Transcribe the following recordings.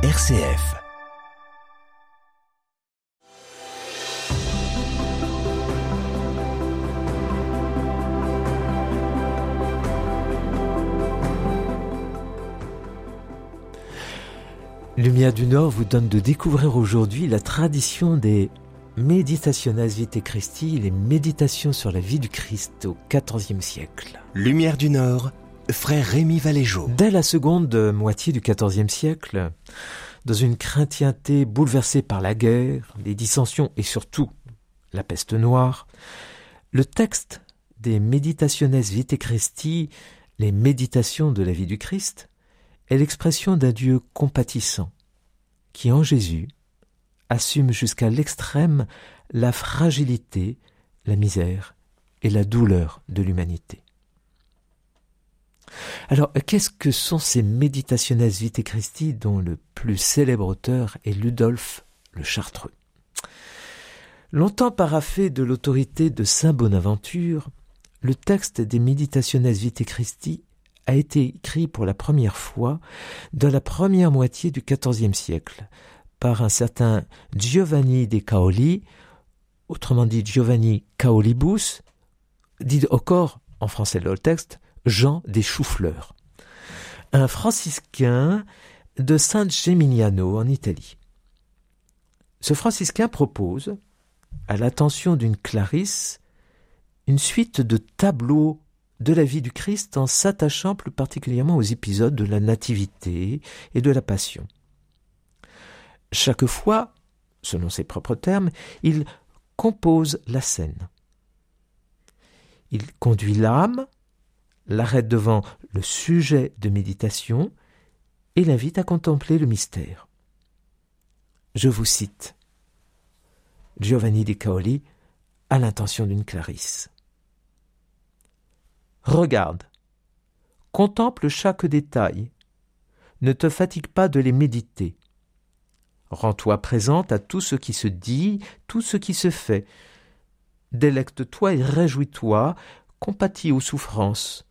RCF. Lumière du Nord vous donne de découvrir aujourd'hui la tradition des Meditationes Vitae Christi, les méditations sur la vie du Christ au XIVe siècle. Lumière du Nord, frère Rémi Valéjo. Dès la seconde moitié du XIVe siècle, dans une chrétienté bouleversée par la guerre, les dissensions et surtout la peste noire, le texte des Meditationes Vitae Christi, les méditations de la vie du Christ, est l'expression d'un Dieu compatissant, qui en Jésus assume jusqu'à l'extrême la fragilité, la misère et la douleur de l'humanité. Alors, qu'est-ce que sont ces Meditationes Vitae Christi dont le plus célèbre auteur est Ludolphe le Chartreux? Longtemps paraffé de l'autorité de Saint Bonaventure, le texte des Meditationes Vitae Christi a été écrit pour la première fois dans la première moitié du XIVe siècle par un certain Giovanni de Caoli, autrement dit Giovanni Caolibus, dit encore en français le texte Jean des Choux-Fleurs, un franciscain de San Gemignano en Italie. Ce franciscain propose, à l'attention d'une Clarisse, une suite de tableaux de la vie du Christ en s'attachant plus particulièrement aux épisodes de la Nativité et de la Passion. Chaque fois, selon ses propres termes, il compose la scène. Il conduit l'âme, l'arrête devant le sujet de méditation et l'invite à contempler le mystère. Je vous cite Giovanni di Caoli à l'intention d'une Clarisse. Regarde, contemple chaque détail, ne te fatigue pas de les méditer. Rends-toi présente à tout ce qui se dit, tout ce qui se fait. Délecte-toi et réjouis-toi, compatis aux souffrances.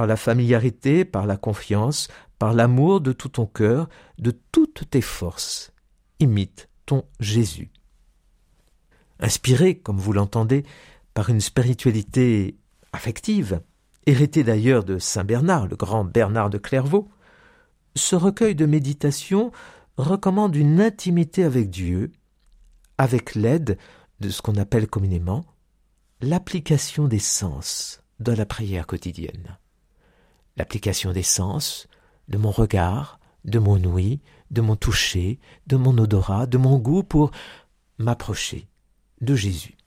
Par la familiarité, par la confiance, par l'amour de tout ton cœur, de toutes tes forces. Imite ton Jésus. Inspiré, comme vous l'entendez, par une spiritualité affective, héritée d'ailleurs de Saint Bernard, le grand Bernard de Clairvaux, ce recueil de méditation recommande une intimité avec Dieu, avec l'aide de ce qu'on appelle communément l'application des sens dans la prière quotidienne. L'application des sens de mon regard, de mon ouïe, de mon toucher, de mon odorat, de mon goût pour m'approcher de Jésus.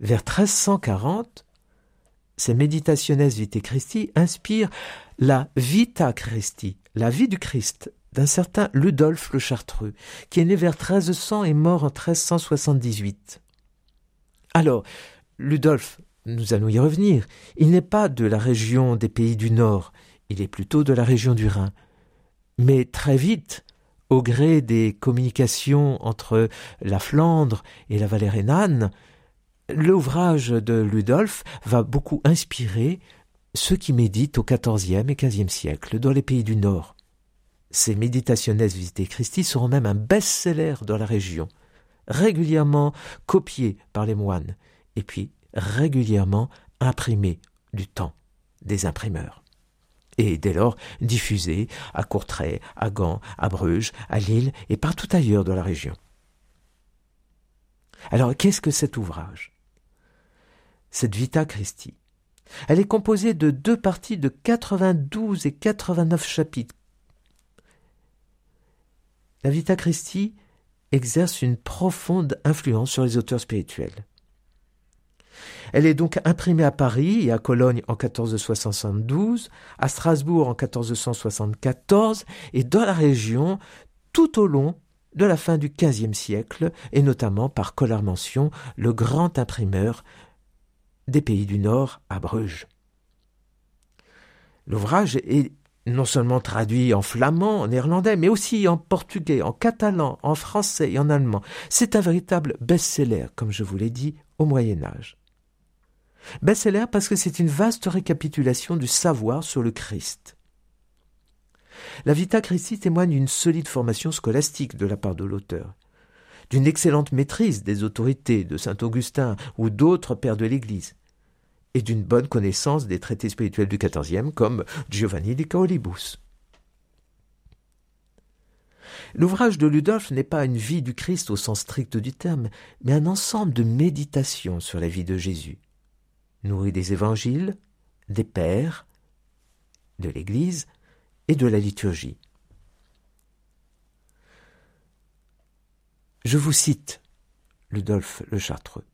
Vers 1340, ces Meditationes Vitae Christi inspirent la Vita Christi, la vie du Christ, d'un certain Ludolphe le Chartreux, qui est né vers 1300 et mort en 1378. Alors, Ludolphe, nous allons y revenir, il n'est pas de la région des pays du Nord, il est plutôt de la région du Rhin. Mais très vite, au gré des communications entre la Flandre et la vallée rhénane, l'ouvrage de Ludolphe va beaucoup inspirer ceux qui méditent au XIVe et XVe siècle dans les pays du Nord. Ces Meditationes Vitae Christi seront même un best-seller dans la région, régulièrement copiés par les moines, et puis régulièrement imprimés du temps des imprimeurs. Et dès lors diffusés à Courtrai, à Gand, à Bruges, à Lille et partout ailleurs dans la région. Alors qu'est-ce que cet ouvrage? Cette Vita Christi elle est composée de deux parties de 92 et 89 chapitres. La Vita Christi exerce une profonde influence sur les auteurs spirituels. Elle est donc imprimée à Paris et à Cologne en 1472, à Strasbourg en 1474 et dans la région tout au long de la fin du XVe siècle, et notamment par Collarmention, le grand imprimeur des pays du Nord à Bruges. L'ouvrage est non seulement traduit en flamand, en néerlandais, mais aussi en portugais, en catalan, en français et en allemand. C'est un véritable best-seller, comme je vous l'ai dit, au Moyen Âge. Best-seller parce que c'est une vaste récapitulation du savoir sur le Christ. La Vita Christi témoigne d'une solide formation scolastique de la part de l'auteur, d'une excellente maîtrise des autorités de saint Augustin ou d'autres pères de l'Église, et d'une bonne connaissance des traités spirituels du XIVe comme Giovanni di Caolibus. L'ouvrage de Ludolf n'est pas une vie du Christ au sens strict du terme, mais un ensemble de méditations sur la vie de Jésus, nourri des évangiles, des pères, de l'Église et de la liturgie. Je vous cite Ludolf le Chartreux.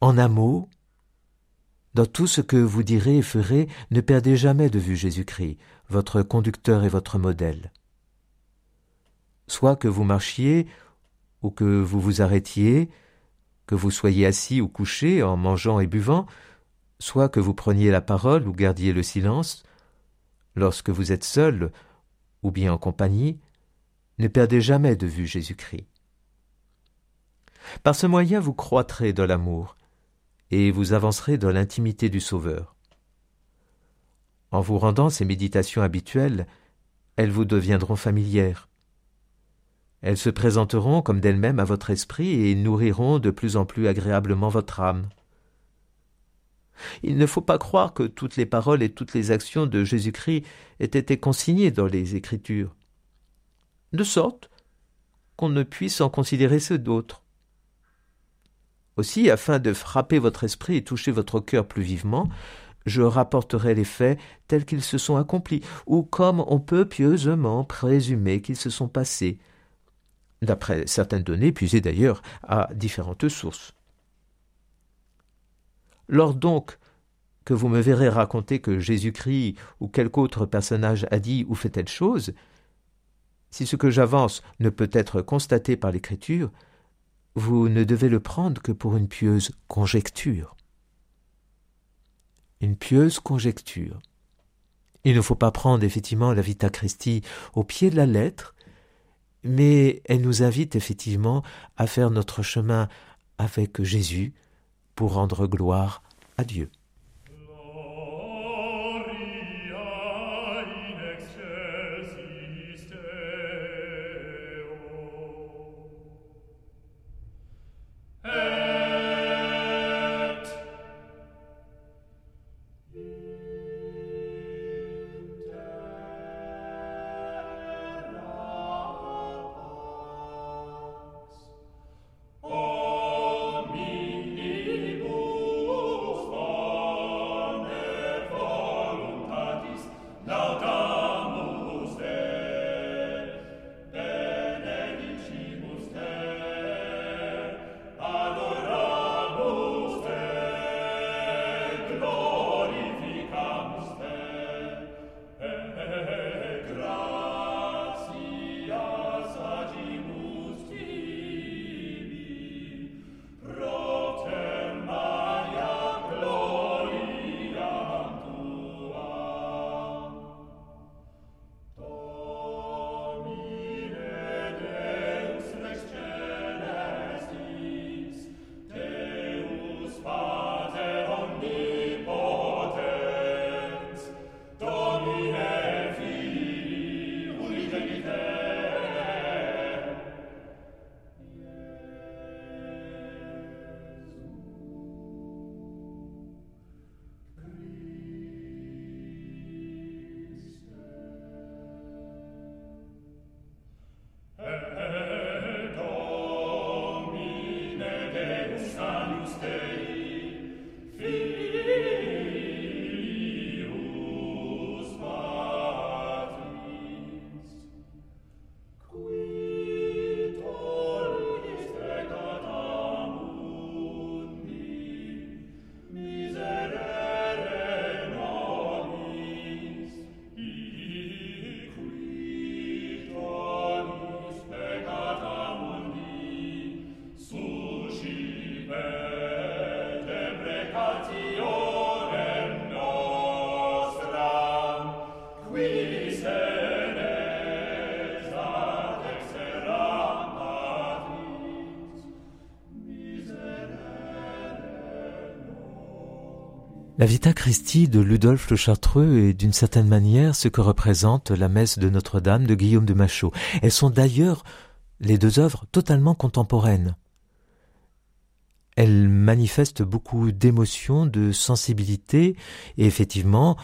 En un mot, dans tout ce que vous direz et ferez, ne perdez jamais de vue Jésus-Christ, votre conducteur et votre modèle. Soit que vous marchiez ou que vous vous arrêtiez, que vous soyez assis ou couché en mangeant et buvant, soit que vous preniez la parole ou gardiez le silence, lorsque vous êtes seul ou bien en compagnie, ne perdez jamais de vue Jésus-Christ. Par ce moyen vous croîtrez dans l'amour, et vous avancerez dans l'intimité du Sauveur. En vous rendant ces méditations habituelles, elles vous deviendront familières. Elles se présenteront comme d'elles-mêmes à votre esprit et nourriront de plus en plus agréablement votre âme. Il ne faut pas croire que toutes les paroles et toutes les actions de Jésus-Christ aient été consignées dans les Écritures, de sorte qu'on ne puisse en considérer ceux d'autres. Aussi, afin de frapper votre esprit et toucher votre cœur plus vivement, je rapporterai les faits tels qu'ils se sont accomplis, ou comme on peut pieusement présumer qu'ils se sont passés, d'après certaines données puisées d'ailleurs à différentes sources. Lors donc que vous me verrez raconter que Jésus-Christ ou quelque autre personnage a dit ou fait telle chose, si ce que j'avance ne peut être constaté par l'Écriture, vous ne devez le prendre que pour une pieuse conjecture. Une pieuse conjecture. Il ne faut pas prendre effectivement la Vita Christi au pied de la lettre, mais elle nous invite effectivement à faire notre chemin avec Jésus pour rendre gloire à Dieu. La Vita Christi de Ludolphe le Chartreux est d'une certaine manière ce que représente la messe de Notre-Dame de Guillaume de Machaut. Elles sont d'ailleurs les deux œuvres totalement contemporaines. Elles manifestent beaucoup d'émotion, de sensibilité, et effectivement,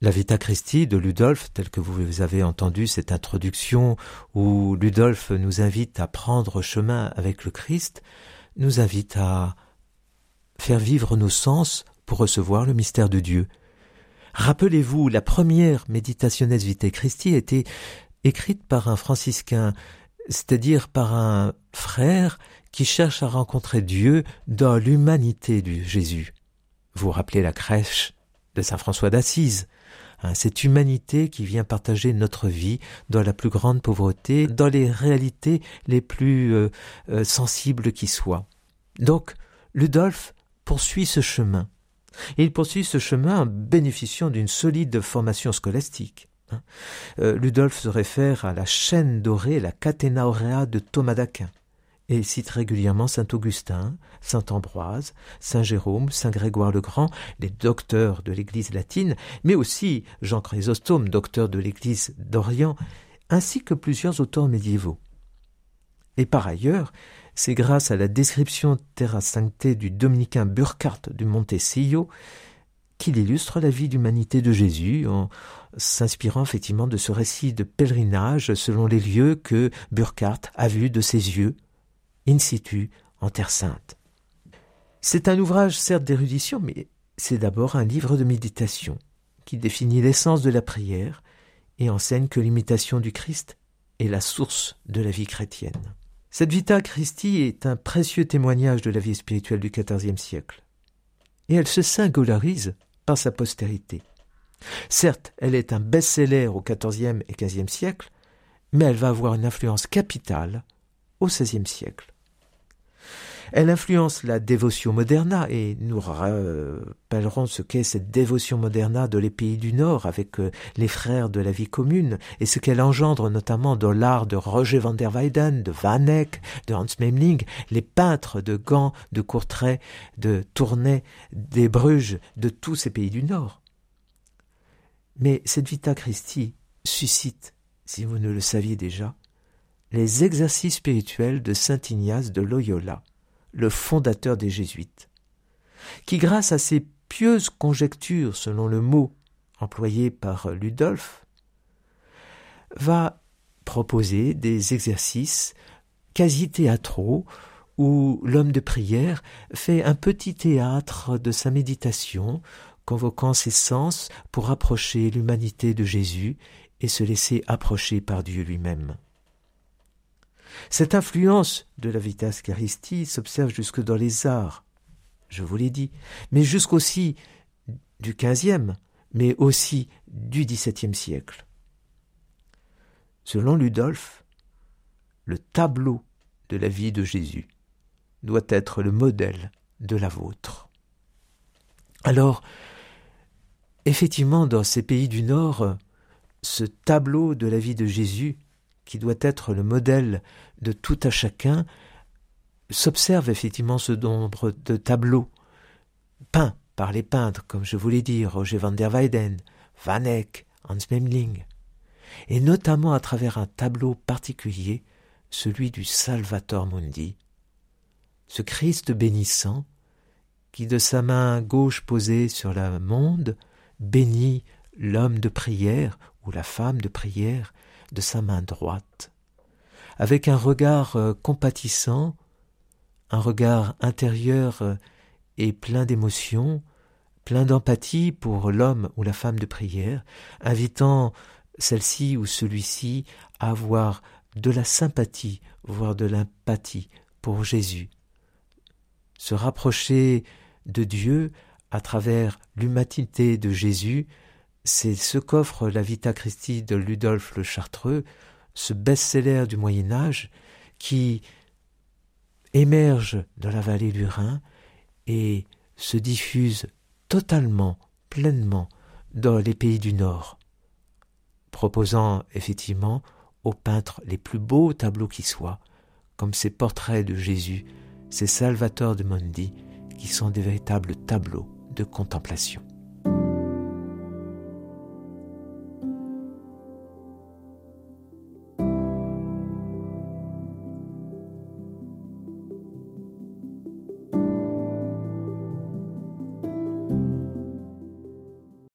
la Vita Christi de Ludolphe, telle que vous avez entendu cette introduction où Ludolphe nous invite à prendre chemin avec le Christ, nous invite à faire vivre nos sens pour recevoir le mystère de Dieu. Rappelez-vous, la première Meditationes Vitae Christi a été écrite par un franciscain, c'est-à-dire par un frère qui cherche à rencontrer Dieu dans l'humanité de Jésus. Vous rappelez la crèche de Saint François d'Assise, hein, cette humanité qui vient partager notre vie dans la plus grande pauvreté, dans les réalités les plus euh, euh, sensibles qui soient. Donc, Ludolphe poursuit ce chemin. Il poursuit ce chemin en bénéficiant d'une solide formation scolastique. Hein. Euh, Ludolphe se réfère à la chaîne dorée, la catena de Thomas d'Aquin, et cite régulièrement saint Augustin, saint Ambroise, saint Jérôme, saint Grégoire le Grand, les docteurs de l'Église latine, mais aussi Jean Chrysostome, docteur de l'Église d'Orient, ainsi que plusieurs auteurs médiévaux. Et par ailleurs, c'est grâce à la description terra sancte du dominicain Burkhardt du Montecillo qu'il illustre la vie d'humanité de Jésus en s'inspirant effectivement de ce récit de pèlerinage selon les lieux que Burkhardt a vus de ses yeux, in situ, en Terre Sainte. C'est un ouvrage certes d'érudition, mais c'est d'abord un livre de méditation qui définit l'essence de la prière et enseigne que l'imitation du Christ est la source de la vie chrétienne. Cette Vita Christi est un précieux témoignage de la vie spirituelle du XIVe siècle. Et elle se singularise par sa postérité. Certes, elle est un best-seller au XIVe et XVe siècle, mais elle va avoir une influence capitale au XVIe siècle. Elle influence la dévotion moderna et nous rappellerons ce qu'est cette dévotion moderna dans les pays du Nord avec euh, les frères de la vie commune et ce qu'elle engendre notamment dans l'art de Roger van der Weyden, de Van de Hans Memling, les peintres de Gand, de Courtrai, de Tournai, des Bruges, de tous ces pays du Nord. Mais cette Vita Christi suscite, si vous ne le saviez déjà, les exercices spirituels de saint Ignace de Loyola le fondateur des Jésuites, qui grâce à ses pieuses conjectures, selon le mot employé par Ludolphe, va proposer des exercices quasi théâtraux où l'homme de prière fait un petit théâtre de sa méditation, convoquant ses sens pour approcher l'humanité de Jésus et se laisser approcher par Dieu lui-même. Cette influence de la Vitas Charisti s'observe jusque dans les arts, je vous l'ai dit, mais jusqu'aussi du XVe, mais aussi du XVIIe siècle. Selon Ludolphe, le tableau de la vie de Jésus doit être le modèle de la vôtre. Alors, effectivement, dans ces pays du Nord, ce tableau de la vie de Jésus qui doit être le modèle de tout à chacun, s'observe effectivement ce nombre de tableaux peints par les peintres, comme je vous l'ai dit, Roger van der Weyden, Van Eyck, Hans Memling, et notamment à travers un tableau particulier, celui du Salvator Mundi, ce Christ bénissant, qui de sa main gauche posée sur la monde bénit l'homme de prière ou la femme de prière de sa main droite, avec un regard euh, compatissant, un regard intérieur euh, et plein d'émotion, plein d'empathie pour l'homme ou la femme de prière, invitant celle-ci ou celui-ci à avoir de la sympathie, voire de l'empathie pour Jésus. Se rapprocher de Dieu à travers l'humanité de Jésus, c'est ce qu'offre la Vita Christi de Ludolphe le Chartreux, ce best-seller du Moyen Âge qui émerge dans la vallée du Rhin et se diffuse totalement, pleinement dans les pays du Nord, proposant effectivement aux peintres les plus beaux tableaux qui soient, comme ces portraits de Jésus, ces Salvatore de Mondi, qui sont des véritables tableaux de contemplation.